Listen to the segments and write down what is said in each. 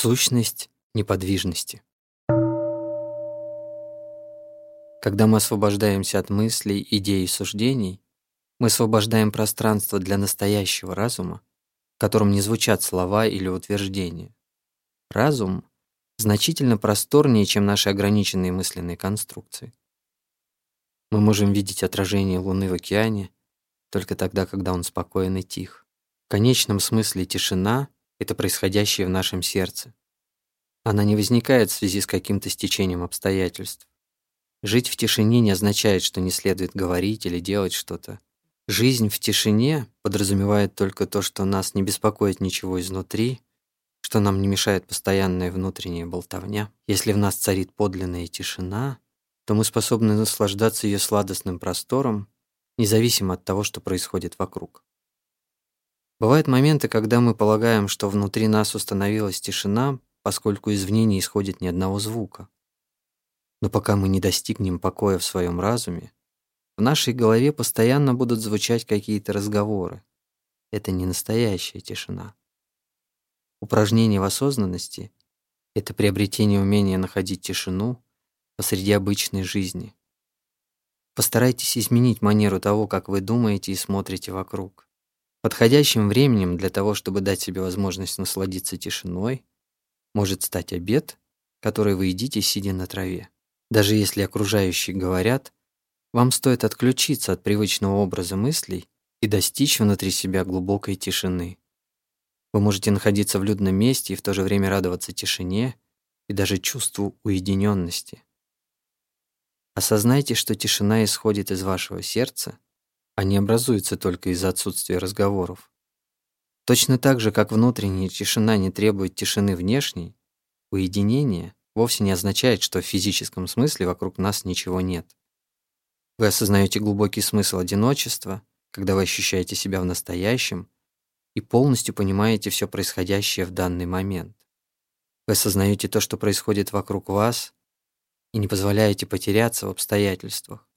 Сущность неподвижности. Когда мы освобождаемся от мыслей, идей и суждений, мы освобождаем пространство для настоящего разума, в котором не звучат слова или утверждения. Разум значительно просторнее, чем наши ограниченные мысленные конструкции. Мы можем видеть отражение Луны в океане только тогда, когда он спокоен и тих. В конечном смысле тишина это происходящее в нашем сердце. Она не возникает в связи с каким-то стечением обстоятельств. Жить в тишине не означает, что не следует говорить или делать что-то. Жизнь в тишине подразумевает только то, что нас не беспокоит ничего изнутри, что нам не мешает постоянная внутренняя болтовня. Если в нас царит подлинная тишина, то мы способны наслаждаться ее сладостным простором, независимо от того, что происходит вокруг. Бывают моменты, когда мы полагаем, что внутри нас установилась тишина, поскольку извне не исходит ни одного звука. Но пока мы не достигнем покоя в своем разуме, в нашей голове постоянно будут звучать какие-то разговоры. Это не настоящая тишина. Упражнение в осознанности — это приобретение умения находить тишину посреди обычной жизни. Постарайтесь изменить манеру того, как вы думаете и смотрите вокруг. Подходящим временем для того, чтобы дать себе возможность насладиться тишиной, может стать обед, который вы едите, сидя на траве. Даже если окружающие говорят, вам стоит отключиться от привычного образа мыслей и достичь внутри себя глубокой тишины. Вы можете находиться в людном месте и в то же время радоваться тишине и даже чувству уединенности. Осознайте, что тишина исходит из вашего сердца а не образуется только из-за отсутствия разговоров. Точно так же, как внутренняя тишина не требует тишины внешней, уединение вовсе не означает, что в физическом смысле вокруг нас ничего нет. Вы осознаете глубокий смысл одиночества, когда вы ощущаете себя в настоящем и полностью понимаете все происходящее в данный момент. Вы осознаете то, что происходит вокруг вас, и не позволяете потеряться в обстоятельствах.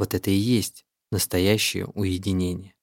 Вот это и есть настоящее уединение.